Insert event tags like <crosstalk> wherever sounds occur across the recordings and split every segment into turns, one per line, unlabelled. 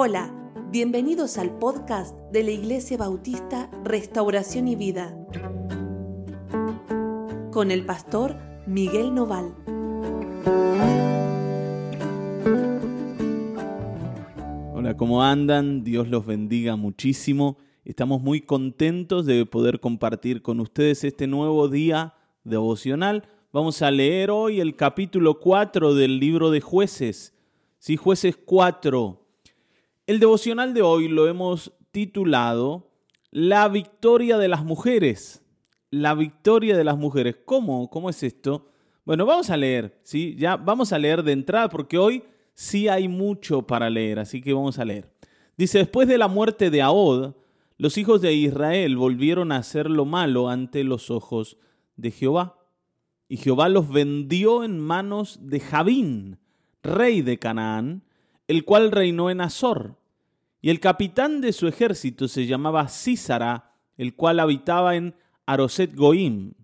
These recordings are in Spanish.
Hola, bienvenidos al podcast de la Iglesia Bautista Restauración y Vida con el pastor Miguel Noval.
Hola, ¿cómo andan? Dios los bendiga muchísimo. Estamos muy contentos de poder compartir con ustedes este nuevo día devocional. Vamos a leer hoy el capítulo 4 del libro de jueces. Sí, jueces 4. El devocional de hoy lo hemos titulado La victoria de las mujeres. La victoria de las mujeres. ¿Cómo? ¿Cómo es esto? Bueno, vamos a leer, ¿sí? Ya vamos a leer de entrada porque hoy sí hay mucho para leer, así que vamos a leer. Dice, después de la muerte de Ahod, los hijos de Israel volvieron a hacer lo malo ante los ojos de Jehová. Y Jehová los vendió en manos de Javín, rey de Canaán, el cual reinó en Azor. Y el capitán de su ejército se llamaba Císara, el cual habitaba en Aroset Goim.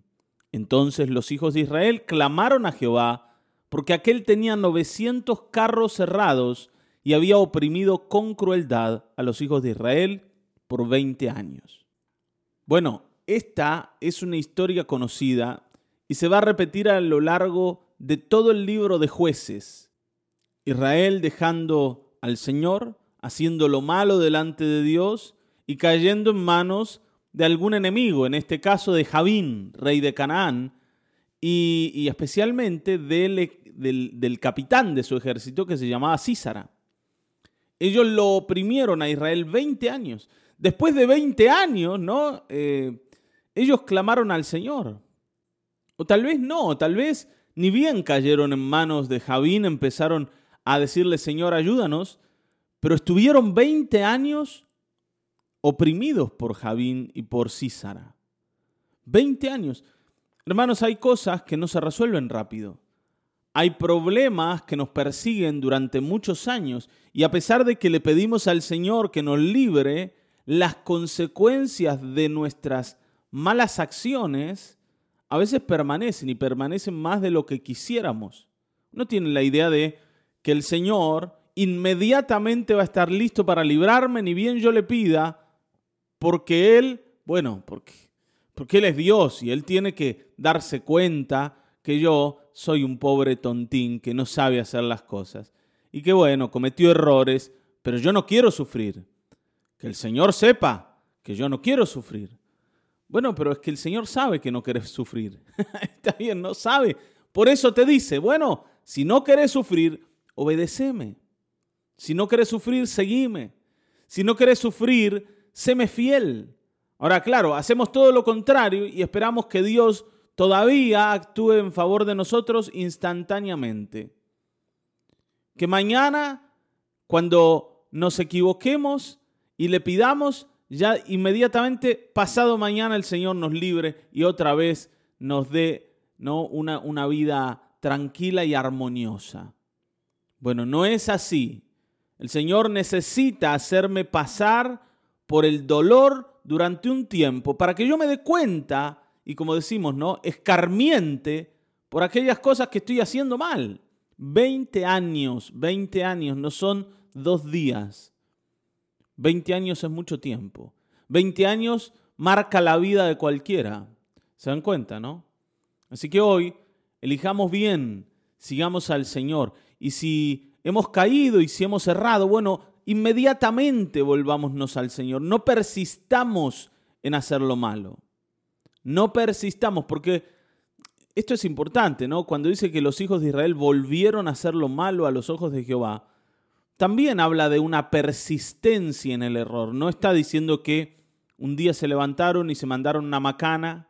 Entonces los hijos de Israel clamaron a Jehová, porque aquel tenía 900 carros cerrados y había oprimido con crueldad a los hijos de Israel por 20 años. Bueno, esta es una historia conocida y se va a repetir a lo largo de todo el libro de jueces. Israel dejando al Señor, haciendo lo malo delante de Dios y cayendo en manos de algún enemigo, en este caso de Javín, rey de Canaán, y, especialmente del, del, capitán de su ejército que se llamaba Císara. Ellos lo oprimieron a Israel 20 años. Después de 20 años, ¿no? Eh, ellos clamaron al Señor. O tal vez no, tal vez ni bien cayeron en manos de Javín, empezaron a decirle, Señor, ayúdanos, pero estuvieron 20 años oprimidos por Javín y por Císara. 20 años. Hermanos, hay cosas que no se resuelven rápido. Hay problemas que nos persiguen durante muchos años y a pesar de que le pedimos al Señor que nos libre, las consecuencias de nuestras malas acciones a veces permanecen y permanecen más de lo que quisiéramos. No tienen la idea de que el Señor inmediatamente va a estar listo para librarme, ni bien yo le pida, porque Él, bueno, porque, porque Él es Dios y Él tiene que darse cuenta que yo soy un pobre tontín que no sabe hacer las cosas. Y que bueno, cometió errores, pero yo no quiero sufrir. Que el Señor sepa que yo no quiero sufrir. Bueno, pero es que el Señor sabe que no querés sufrir. <laughs> Está bien, no sabe. Por eso te dice, bueno, si no querés sufrir, obedeceme. Si no quieres sufrir, seguime. Si no quieres sufrir, séme fiel. Ahora, claro, hacemos todo lo contrario y esperamos que Dios todavía actúe en favor de nosotros instantáneamente. Que mañana, cuando nos equivoquemos y le pidamos, ya inmediatamente pasado mañana el Señor nos libre y otra vez nos dé ¿no? una, una vida tranquila y armoniosa. Bueno, no es así. El Señor necesita hacerme pasar por el dolor durante un tiempo para que yo me dé cuenta y como decimos, ¿no? Escarmiente por aquellas cosas que estoy haciendo mal. 20 años, 20 años, no son dos días. 20 años es mucho tiempo. 20 años marca la vida de cualquiera. ¿Se dan cuenta, no? Así que hoy elijamos bien, sigamos al Señor. Y si hemos caído y si hemos errado, bueno, inmediatamente volvámonos al Señor. No persistamos en hacer lo malo. No persistamos, porque esto es importante, ¿no? Cuando dice que los hijos de Israel volvieron a hacer lo malo a los ojos de Jehová, también habla de una persistencia en el error. No está diciendo que un día se levantaron y se mandaron una macana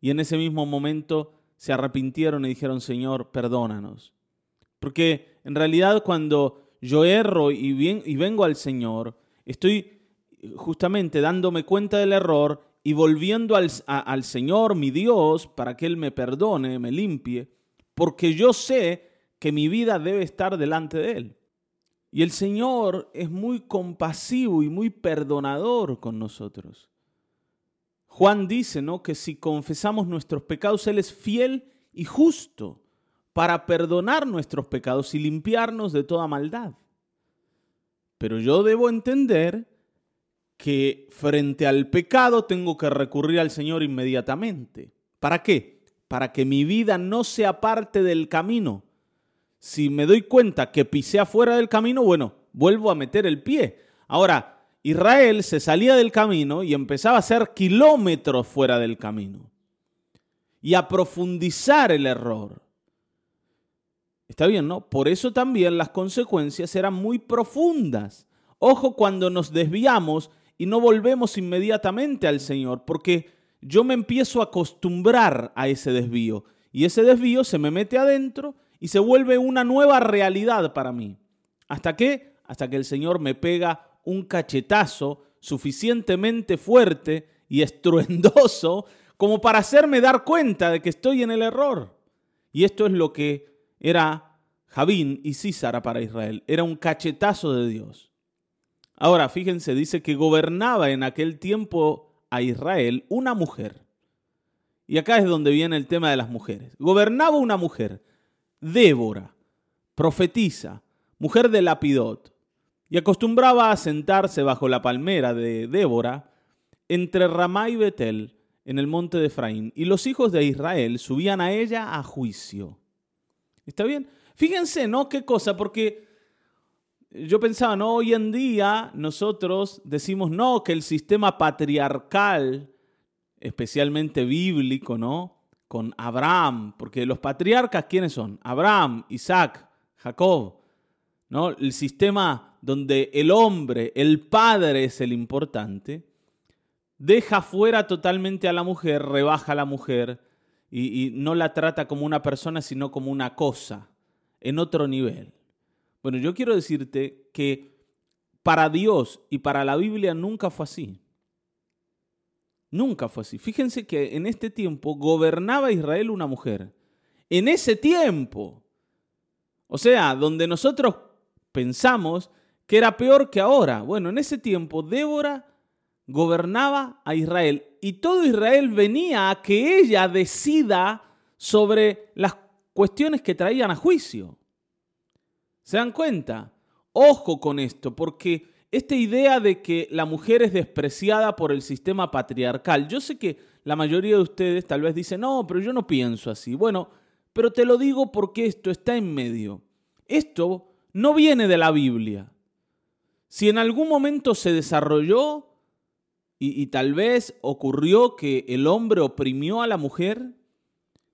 y en ese mismo momento se arrepintieron y dijeron, Señor, perdónanos. Porque en realidad cuando yo erro y, y vengo al Señor, estoy justamente dándome cuenta del error y volviendo al, al Señor, mi Dios, para que Él me perdone, me limpie, porque yo sé que mi vida debe estar delante de Él. Y el Señor es muy compasivo y muy perdonador con nosotros. Juan dice, ¿no? Que si confesamos nuestros pecados, Él es fiel y justo para perdonar nuestros pecados y limpiarnos de toda maldad. pero yo debo entender que frente al pecado tengo que recurrir al Señor inmediatamente. ¿Para qué? Para que mi vida no sea parte del camino. Si me doy cuenta que pisé afuera del camino, bueno, vuelvo a meter el pie. Ahora, Israel se salía del camino y empezaba a hacer kilómetros fuera del camino y a profundizar el error. Está bien, ¿no? Por eso también las consecuencias eran muy profundas. Ojo cuando nos desviamos y no volvemos inmediatamente al Señor, porque yo me empiezo a acostumbrar a ese desvío y ese desvío se me mete adentro y se vuelve una nueva realidad para mí. ¿Hasta qué? Hasta que el Señor me pega un cachetazo suficientemente fuerte y estruendoso como para hacerme dar cuenta de que estoy en el error. Y esto es lo que era Javín y Císara para Israel. Era un cachetazo de Dios. Ahora, fíjense, dice que gobernaba en aquel tiempo a Israel una mujer. Y acá es donde viene el tema de las mujeres. Gobernaba una mujer, Débora, profetisa, mujer de Lapidot, y acostumbraba a sentarse bajo la palmera de Débora entre Ramá y Betel en el monte de Efraín. Y los hijos de Israel subían a ella a juicio. ¿Está bien? Fíjense, ¿no? Qué cosa, porque yo pensaba, ¿no? Hoy en día nosotros decimos, no, que el sistema patriarcal, especialmente bíblico, ¿no? Con Abraham, porque los patriarcas, ¿quiénes son? Abraham, Isaac, Jacob, ¿no? El sistema donde el hombre, el padre es el importante, deja fuera totalmente a la mujer, rebaja a la mujer, y, no la trata como una persona, sino como una cosa, en otro nivel. Bueno, yo quiero decirte que para Dios y para la Biblia nunca fue así. Nunca fue así. Fíjense que en este tiempo gobernaba Israel una mujer. En ese tiempo. O sea, donde nosotros pensamos que era peor que ahora. Bueno, en ese tiempo Débora gobernaba a Israel y todo Israel venía a que ella decida sobre las cuestiones que traían a juicio. ¿Se dan cuenta? Ojo con esto, porque esta idea de que la mujer es despreciada por el sistema patriarcal, yo sé que la mayoría de ustedes tal vez dicen, no, pero yo no pienso así. Bueno, pero te lo digo porque esto está en medio. Esto no viene de la Biblia. Si en algún momento se desarrolló, y, tal vez ocurrió que el hombre oprimió a la mujer,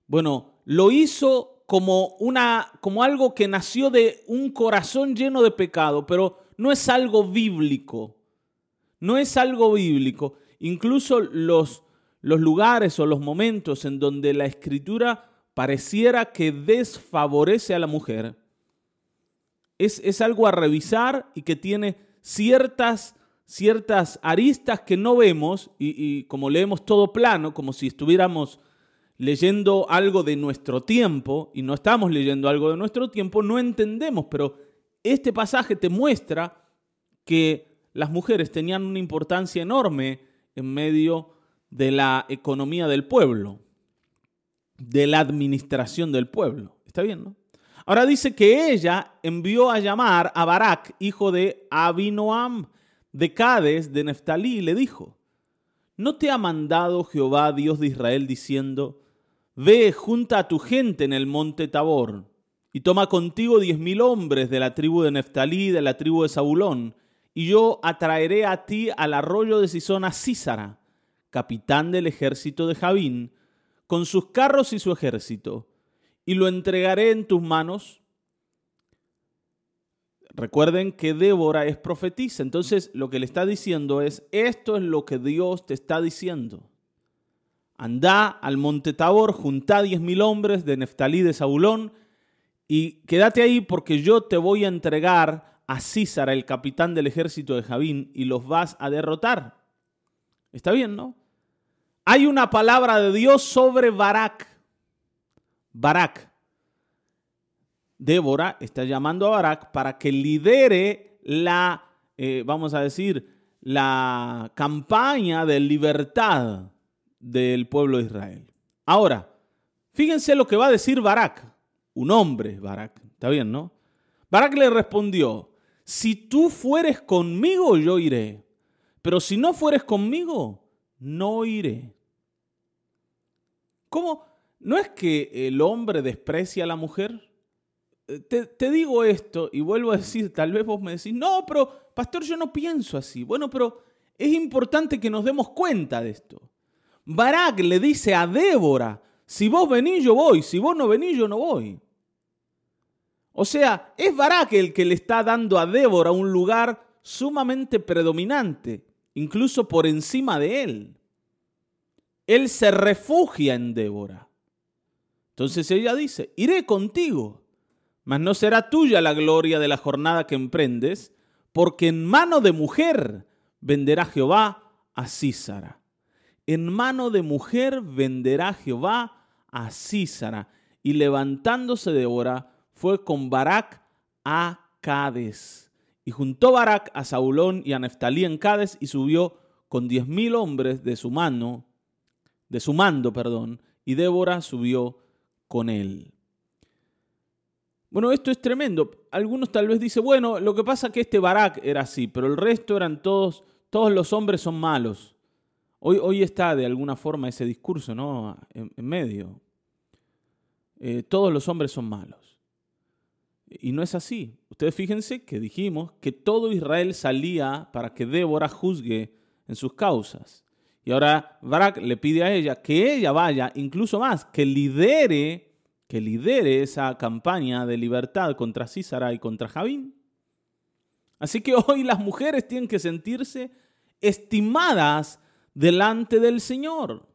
bueno, lo hizo como, una, como algo que nació de un corazón lleno de pecado, pero no es algo bíblico. No es algo bíblico. Incluso los, los lugares o los momentos en donde la escritura pareciera que desfavorece a la mujer, es, es algo a revisar y que tiene ciertas ciertas aristas que no vemos y, como leemos todo plano, como si estuviéramos leyendo algo de nuestro tiempo y no estamos leyendo algo de nuestro tiempo, no entendemos, pero este pasaje te muestra que las mujeres tenían una importancia enorme en medio de la economía del pueblo, de la administración del pueblo. ¿Está bien, no? Ahora dice que ella envió a llamar a Barak, hijo de Abinoam, de Cades de Neftalí le dijo, ¿no te ha mandado Jehová Dios de Israel diciendo, Ve, junta a tu gente en el monte Tabor, y toma contigo diez mil hombres de la tribu de Neftalí, de la tribu de Zabulón, y yo atraeré a ti al arroyo de Sisona Císara, capitán del ejército de Javín, con sus carros y su ejército, y lo entregaré en tus manos, Recuerden que Débora es profetisa, entonces lo que le está diciendo es, esto es lo que Dios te está diciendo. Anda al monte Tabor, junta diez mil hombres de Neftalí de Saulón y quédate ahí porque yo te voy a entregar a Císara, el capitán del ejército de Javín, y los vas a derrotar. Está bien, ¿no? Hay una palabra de Dios sobre Barak. Barak. Débora está llamando a Barak para que lidere la, eh, vamos a decir, la campaña de libertad del pueblo de Israel. Ahora, fíjense lo que va a decir Barak, un hombre, Barak, está bien, ¿no? Barak le respondió, si tú fueres conmigo, yo iré, pero si no fueres conmigo, no iré. ¿Cómo? ¿No es que el hombre desprecia a la mujer? Te, digo esto y vuelvo a decir, tal vez vos me decís, no, pero pastor, yo no pienso así. Bueno, pero es importante que nos demos cuenta de esto. Barak le dice a Débora, si vos venís, yo voy, si vos no venís, yo no voy. O sea, es Barak el que le está dando a Débora un lugar sumamente predominante, incluso por encima de él. Él se refugia en Débora. Entonces ella dice, iré contigo, mas no será tuya la gloria de la jornada que emprendes, porque en mano de mujer venderá Jehová a Císara. En mano de mujer venderá Jehová a Císara. Y levantándose Débora, fue con Barak a Cades. Y juntó Barak a Saulón y a Neftalí en Cades y subió con diez mil hombres de su mano, de su mando, perdón, y Débora subió con él. Bueno, esto es tremendo. Algunos tal vez dicen, bueno, lo que pasa es que este Barak era así, pero el resto eran todos, todos los hombres son malos. Hoy, hoy está de alguna forma ese discurso, ¿no? En, medio. Eh, todos los hombres son malos. Y no es así. Ustedes fíjense que dijimos que todo Israel salía para que Débora juzgue en sus causas. Y ahora Barak le pide a ella que ella vaya, incluso más, que lidere, que lidere esa campaña de libertad contra Císara y contra Javín. Así que <laughs> hoy las mujeres tienen que sentirse estimadas delante del Señor.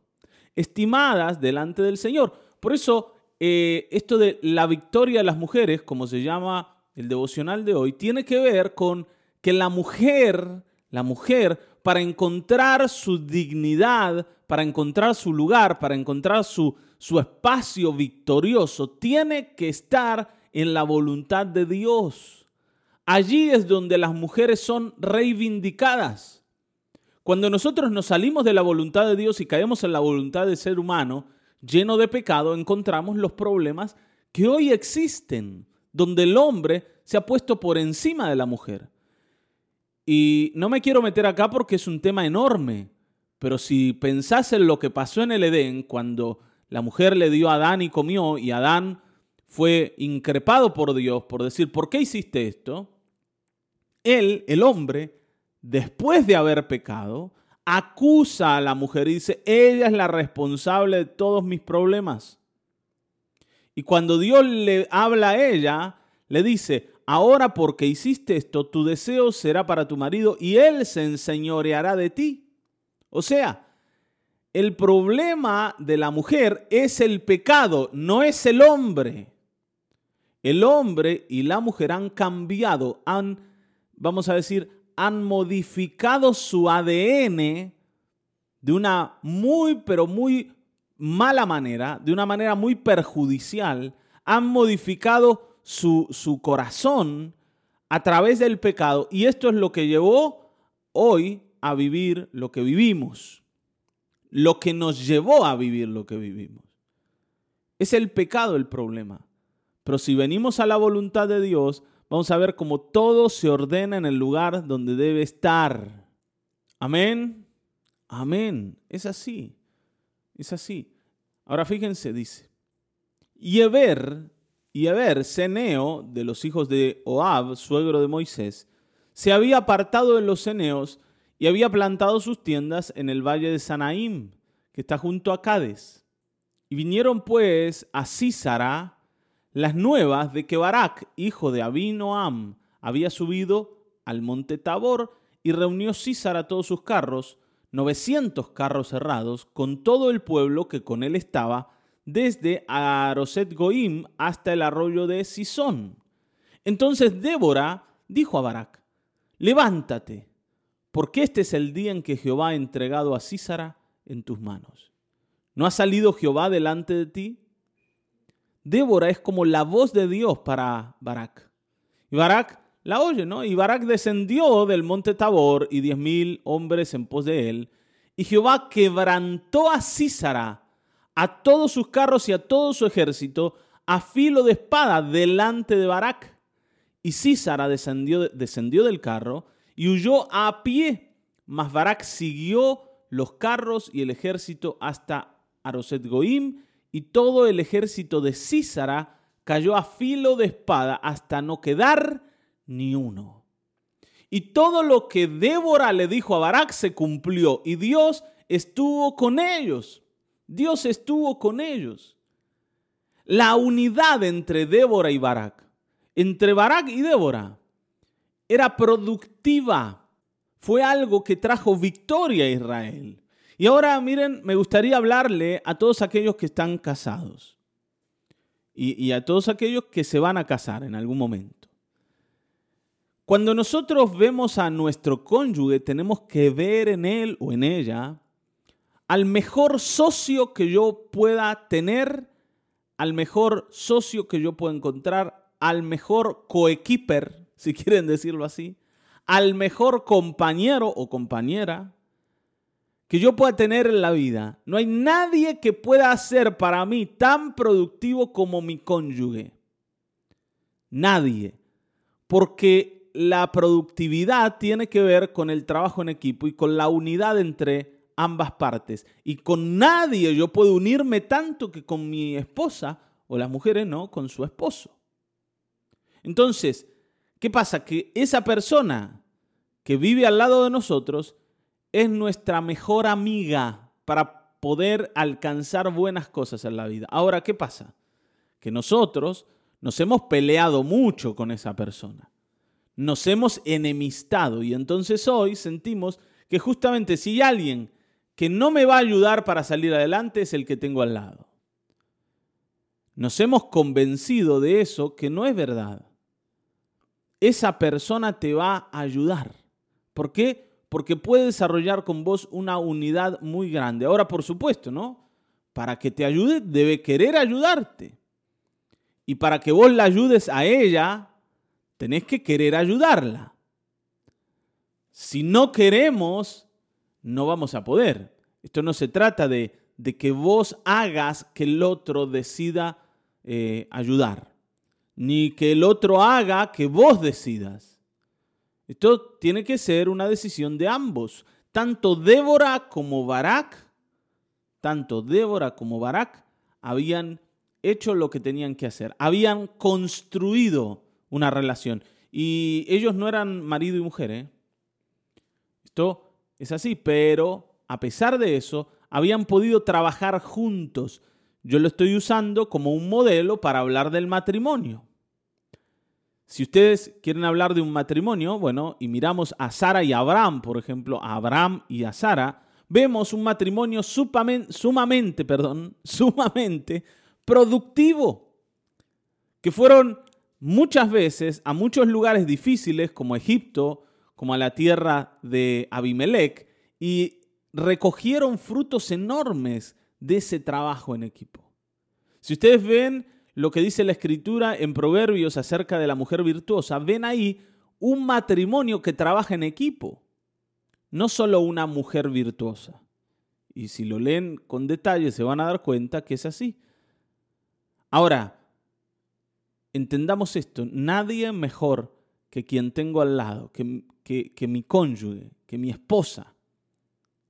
Estimadas delante del Señor. Por eso eh, esto de la victoria de las mujeres, como se llama el devocional de hoy, tiene que ver con que la mujer, la mujer, para encontrar su dignidad, para encontrar su lugar, para encontrar su, su espacio victorioso, tiene que estar en la voluntad de Dios. Allí es donde las mujeres son reivindicadas. Cuando nosotros nos salimos de la voluntad de Dios y caemos en la voluntad del ser humano, lleno de pecado, encontramos los problemas que hoy existen, donde el hombre se ha puesto por encima de la mujer. Y no me quiero meter acá porque es un tema enorme, pero si pensás en lo que pasó en el Edén, cuando la mujer le dio a Adán y comió, y Adán fue increpado por Dios por decir, ¿por qué hiciste esto? Él, el hombre, después de haber pecado, acusa a la mujer y dice, ella es la responsable de todos mis problemas. Y cuando Dios le habla a ella, le dice, ahora porque hiciste esto, tu deseo será para tu marido y él se enseñoreará de ti. O sea, el problema de la mujer es el pecado, no es el hombre. El hombre y la mujer han cambiado, han, vamos a decir, han modificado su ADN de una muy, pero muy mala manera, de una manera muy perjudicial, han modificado su, su corazón a través del pecado y esto es lo que llevó hoy a vivir lo que vivimos, lo que nos llevó a vivir lo que vivimos. Es el pecado el problema. Pero si venimos a la voluntad de Dios, vamos a ver cómo todo se ordena en el lugar donde debe estar. Amén. Amén. Es así. Es así. Ahora fíjense, dice. Y Eber, y Eber, Ceneo, de los hijos de Oab, suegro de Moisés, se había apartado de los ceneos y había plantado sus tiendas en el valle de Sanaim, que está junto a Cades. Y vinieron pues a Císara, las nuevas de que Barak, hijo de Abinoam, había subido al monte Tabor y reunió Císar a todos sus carros, 900 carros cerrados, con todo el pueblo que con él estaba, desde Aroset Goim hasta el arroyo de Sison. Entonces Débora dijo a Barak, levántate, porque este es el día en que Jehová ha entregado a Císara en tus manos. ¿No ha salido Jehová delante de ti? Débora es como la voz de Dios para Barak. Y Barak la oye, ¿no? Y Barak descendió del monte Tabor y diez mil hombres en pos de él. Y Jehová quebrantó a Císara, a todos sus carros y a todo su ejército, a filo de espada delante de Barak. Y Císara descendió, descendió del carro y huyó a pie, mas Barak siguió los carros y el ejército hasta Aroset Goim, y todo el ejército de Císara cayó a filo de espada hasta no quedar ni uno. Y todo lo que Débora le dijo a Barak se cumplió, y Dios estuvo con ellos. Dios estuvo con ellos. La unidad entre Débora y Barak, entre Barak y Débora, era productiva. Fue algo que trajo victoria a Israel. Y ahora miren, me gustaría hablarle a todos aquellos que están casados y, a todos aquellos que se van a casar en algún momento. Cuando nosotros vemos a nuestro cónyuge, tenemos que ver en él o en ella al mejor socio que yo pueda tener, al mejor socio que yo pueda encontrar, al mejor coequiper, si quieren decirlo así, al mejor compañero o compañera que yo pueda tener en la vida. No hay nadie que pueda ser para mí tan productivo como mi cónyuge. Nadie. Porque la productividad tiene que ver con el trabajo en equipo y con la unidad entre ambas partes. Y con nadie yo puedo unirme tanto que con mi esposa, o las mujeres no, con su esposo. Entonces, ¿qué pasa? Que esa persona que vive al lado de nosotros es nuestra mejor amiga para poder alcanzar buenas cosas en la vida. Ahora, ¿qué pasa? Que nosotros nos hemos peleado mucho con esa persona. Nos hemos enemistado y entonces hoy sentimos que justamente si alguien que no me va a ayudar para salir adelante es el que tengo al lado. Nos hemos convencido de eso que no es verdad. Esa persona te va a ayudar. ¿Por qué? Porque puede desarrollar con vos una unidad muy grande. Ahora, por supuesto, ¿no? Para que te ayude, debe querer ayudarte. Y para que vos la ayudes a ella, tenés que querer ayudarla. Si no queremos, no vamos a poder. Esto no se trata de, de que vos hagas que el otro decida eh, ayudar, ni que el otro haga que vos decidas. Esto tiene que ser una decisión de ambos. Tanto Débora como Barak, tanto Débora como Barak habían hecho lo que tenían que hacer, habían construido una relación. Y ellos no eran marido y mujer. ¿eh? Esto es así, pero a pesar de eso, habían podido trabajar juntos. Yo lo estoy usando como un modelo para hablar del matrimonio. Si ustedes quieren hablar de un matrimonio, bueno, y miramos a Sara y Abraham, por ejemplo, a Abraham y a Sara, vemos un matrimonio sumamente, sumamente, perdón, <laughs> sumamente productivo, que fueron muchas veces a muchos lugares difíciles como Egipto, como a la tierra de Abimelech y recogieron frutos enormes de ese trabajo en equipo. Si ustedes ven lo que dice la escritura en Proverbios acerca de la mujer virtuosa, ven ahí un matrimonio que trabaja en equipo, no solo una mujer virtuosa. Y si lo leen con detalle se van a dar cuenta que es así. Ahora, entendamos esto, nadie mejor que quien tengo al lado, que, que, mi cónyuge, que mi esposa,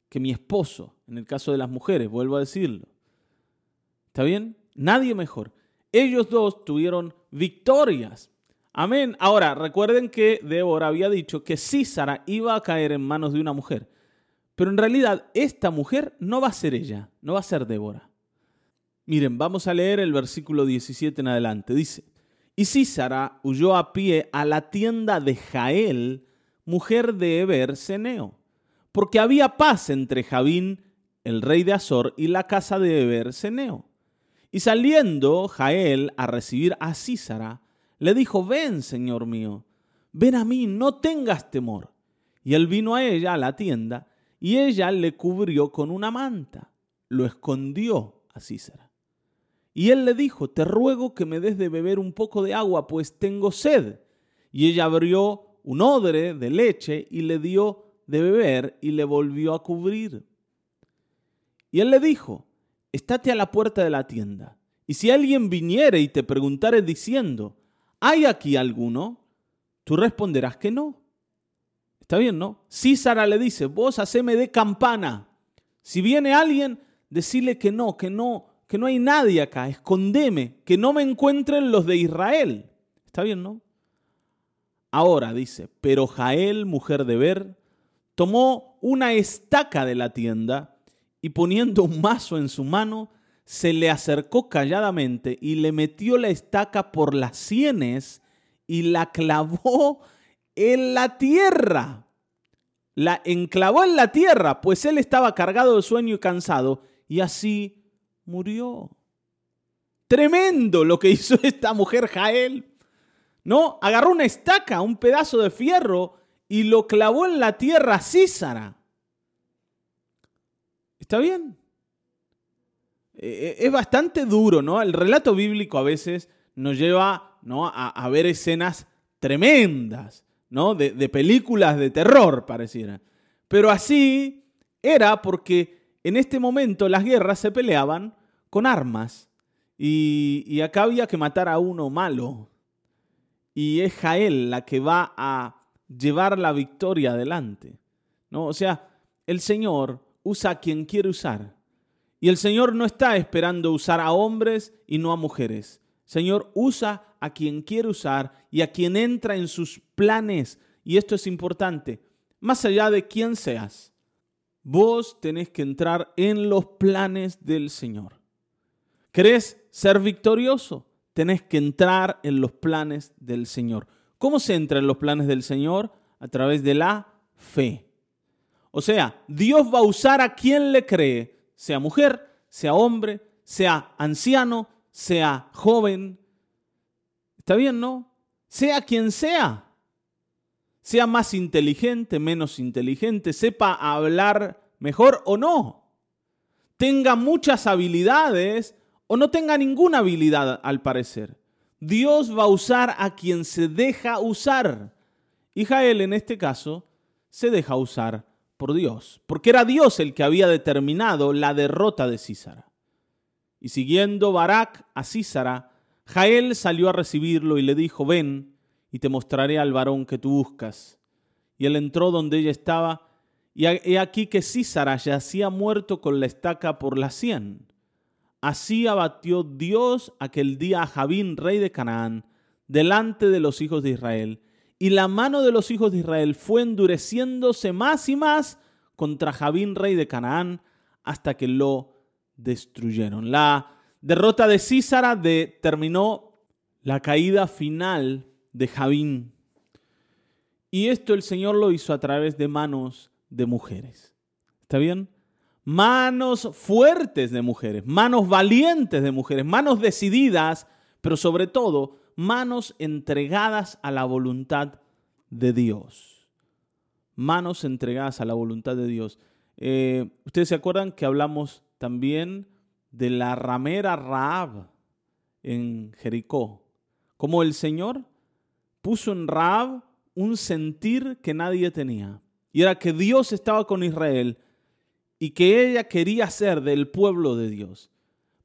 que mi esposo, en el caso de las mujeres, vuelvo a decirlo. ¿Está bien? Nadie mejor. Ellos dos tuvieron victorias. Amén. Ahora, recuerden que Débora había dicho que Císara iba a caer en manos de una mujer. Pero en realidad esta mujer no va a ser ella, no va a ser Débora. Miren, vamos a leer el versículo 17 en adelante. Dice, y Císara huyó a pie a la tienda de Jael, mujer de Eber Seneo, porque había paz entre Javín, el rey de Azor, y la casa de Eber Seneo. Y saliendo Jael a recibir a Císara, le dijo, ven, señor mío, ven a mí, no tengas temor. Y él vino a ella a la tienda, y ella le cubrió con una manta, lo escondió a Císara. Y él le dijo, te ruego que me des de beber un poco de agua, pues tengo sed. Y ella abrió un odre de leche y le dio de beber y le volvió a cubrir. Y él le dijo, estate a la puerta de la tienda, y si alguien viniere y te preguntare diciendo, ¿hay aquí alguno? tú responderás que no. Está bien, ¿no? Císara le dice, vos haceme de campana. Si viene alguien, decirle que no, que no, que no hay nadie acá, escondeme, que no me encuentren los de Israel. Está bien, ¿no? Ahora dice, pero Jael, mujer de Ber, tomó una estaca de la tienda y poniendo un mazo en su mano, se le acercó calladamente y le metió la estaca por las sienes y la clavó en la tierra. La enclavó en la tierra, pues él estaba cargado de sueño y cansado, y así murió. Tremendo lo que hizo <laughs> esta mujer Jael. ¿No? Agarró una estaca, un pedazo de fierro, y lo clavó en la tierra Císara. ¿Está bien? E, e, es bastante duro, ¿no? El relato bíblico a veces nos lleva ¿no? a, ver escenas tremendas, ¿no? De, películas de terror, pareciera. Pero así era porque en este momento las guerras se peleaban con armas y, y acá había que matar a uno malo. Y es Jael la que va a llevar la victoria adelante. ¿no? O sea, el Señor usa a quien quiere usar. Y el Señor no está esperando usar a hombres y no a mujeres. Señor usa a quien quiere usar y a quien entra en sus planes. Y esto es importante, más allá de quién seas. Vos tenés que entrar en los planes del Señor. ¿Querés ser victorioso? Tenés que entrar en los planes del Señor. ¿Cómo se entra en los planes del Señor? A través de la fe. O sea, Dios va a usar a quien le cree sea mujer, sea hombre, sea anciano, sea joven. ¿Está bien, no? Sea quien sea. Sea más inteligente, menos inteligente, sepa hablar mejor o no. Tenga muchas habilidades o no tenga ninguna habilidad al parecer. Dios va a usar a quien se deja usar. Y Jael en este caso se deja usar por Dios, porque era Dios el que había determinado la derrota de Císara. Y siguiendo Barak a Císara, Jael salió a recibirlo y le dijo, ven y te mostraré al varón que tú buscas. Y él entró donde ella estaba, y he aquí que Císara yacía muerto con la estaca por la sien. Así abatió Dios aquel día a Javín, rey de Canaán, delante de los hijos de Israel, y la mano de los hijos de Israel fue endureciéndose más y más contra Javín, rey de Canaán, hasta que lo destruyeron. La derrota de Císara determinó la caída final de Javín. Y esto el Señor lo hizo a través de manos de mujeres. ¿Está bien? Manos fuertes de mujeres, manos valientes de mujeres, manos decididas, pero sobre todo manos entregadas a la voluntad de Dios. Manos entregadas a la voluntad de Dios. Eh, Ustedes se acuerdan que hablamos también de la ramera Raab en Jericó. Como el Señor puso en Raab un sentir que nadie tenía. Y era que Dios estaba con Israel y que ella quería ser del pueblo de Dios.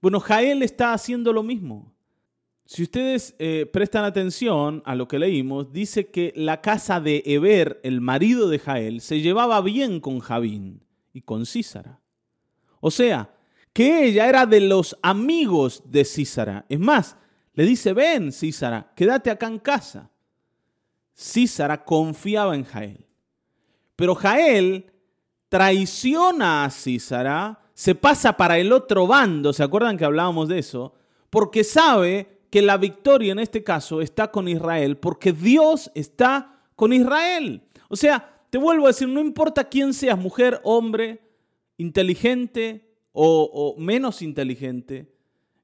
Bueno, Jael está haciendo lo mismo. Si ustedes eh, prestan atención a lo que leímos, dice que la casa de Eber, el marido de Jael, se llevaba bien con Javín y con Císara. O sea, que ella era de los amigos de Císara. Es más, le dice, ven Císara, quédate acá en casa. Císara confiaba en Jael. Pero Jael traiciona a Císara, se pasa para el otro bando, ¿se acuerdan que hablábamos de eso? Porque sabe que la victoria en este caso está con Israel porque Dios está con Israel. O sea, te vuelvo a decir, no importa quién seas, mujer, hombre, inteligente o, menos inteligente,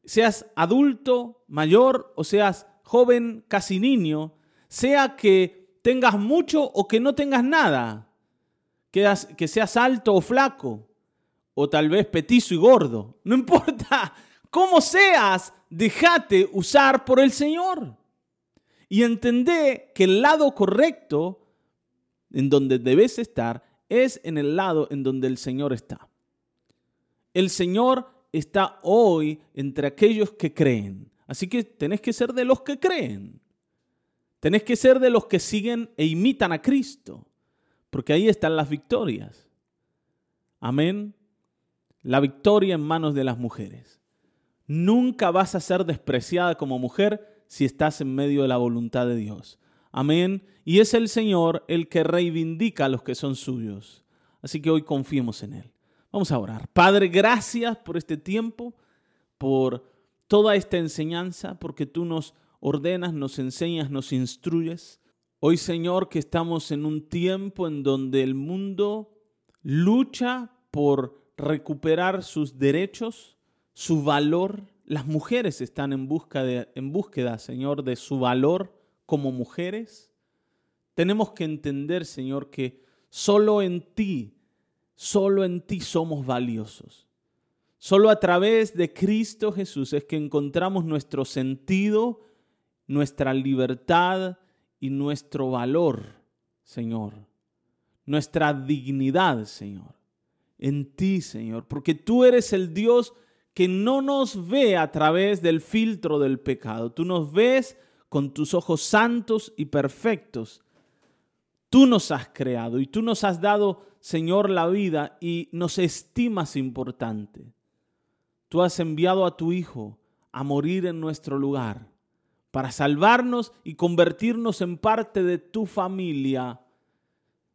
seas adulto, mayor o seas joven, casi niño, sea que tengas mucho o que no tengas nada, que, que seas alto o flaco, o tal vez petizo y gordo, no <laughs> importa cómo seas, déjate usar por el Señor. Y entendé que el lado correcto en donde debes estar es en el lado en donde el Señor está. El Señor está hoy entre aquellos que creen. Así que tenés que ser de los que creen. Tenés que ser de los que siguen e imitan a Cristo, porque ahí están las victorias. Amén. La victoria en manos de las mujeres. Nunca vas a ser despreciada como mujer si estás en medio de la voluntad de Dios. Amén. Y es el Señor el que reivindica a los que son suyos. Así que hoy confiemos en Él. Vamos a orar. Padre, gracias por este tiempo, por toda esta enseñanza, porque tú nos ordenas, nos enseñas, nos instruyes. Hoy, Señor, que estamos en un tiempo en donde el mundo lucha por recuperar sus derechos, su valor. Las mujeres están en, busca de, en búsqueda, Señor, de su valor como mujeres. Tenemos que entender, Señor, que solo en ti, solo en ti somos valiosos. Solo a través de Cristo Jesús es que encontramos nuestro sentido nuestra libertad y nuestro valor, Señor. Nuestra dignidad, Señor. En ti, Señor. Porque tú eres el Dios que no nos ve a través del filtro del pecado. Tú nos ves con tus ojos santos y perfectos. Tú nos has creado y tú nos has dado, Señor, la vida y nos estimas importante. Tú has enviado a tu Hijo a morir en nuestro lugar para salvarnos y convertirnos en parte de tu familia.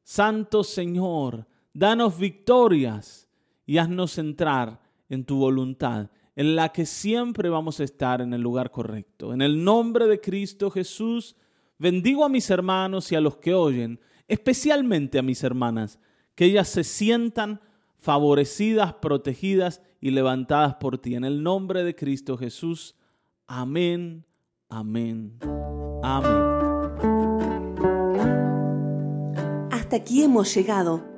Santo Señor, danos victorias y haznos entrar en tu voluntad, en la que siempre vamos a estar en el lugar correcto. En el nombre de Cristo Jesús, bendigo a mis hermanos y a los que oyen, especialmente a mis hermanas, que ellas se sientan favorecidas, protegidas y levantadas por ti. En el nombre de Cristo Jesús. Amén Amén. Amén.
Hasta aquí hemos llegado.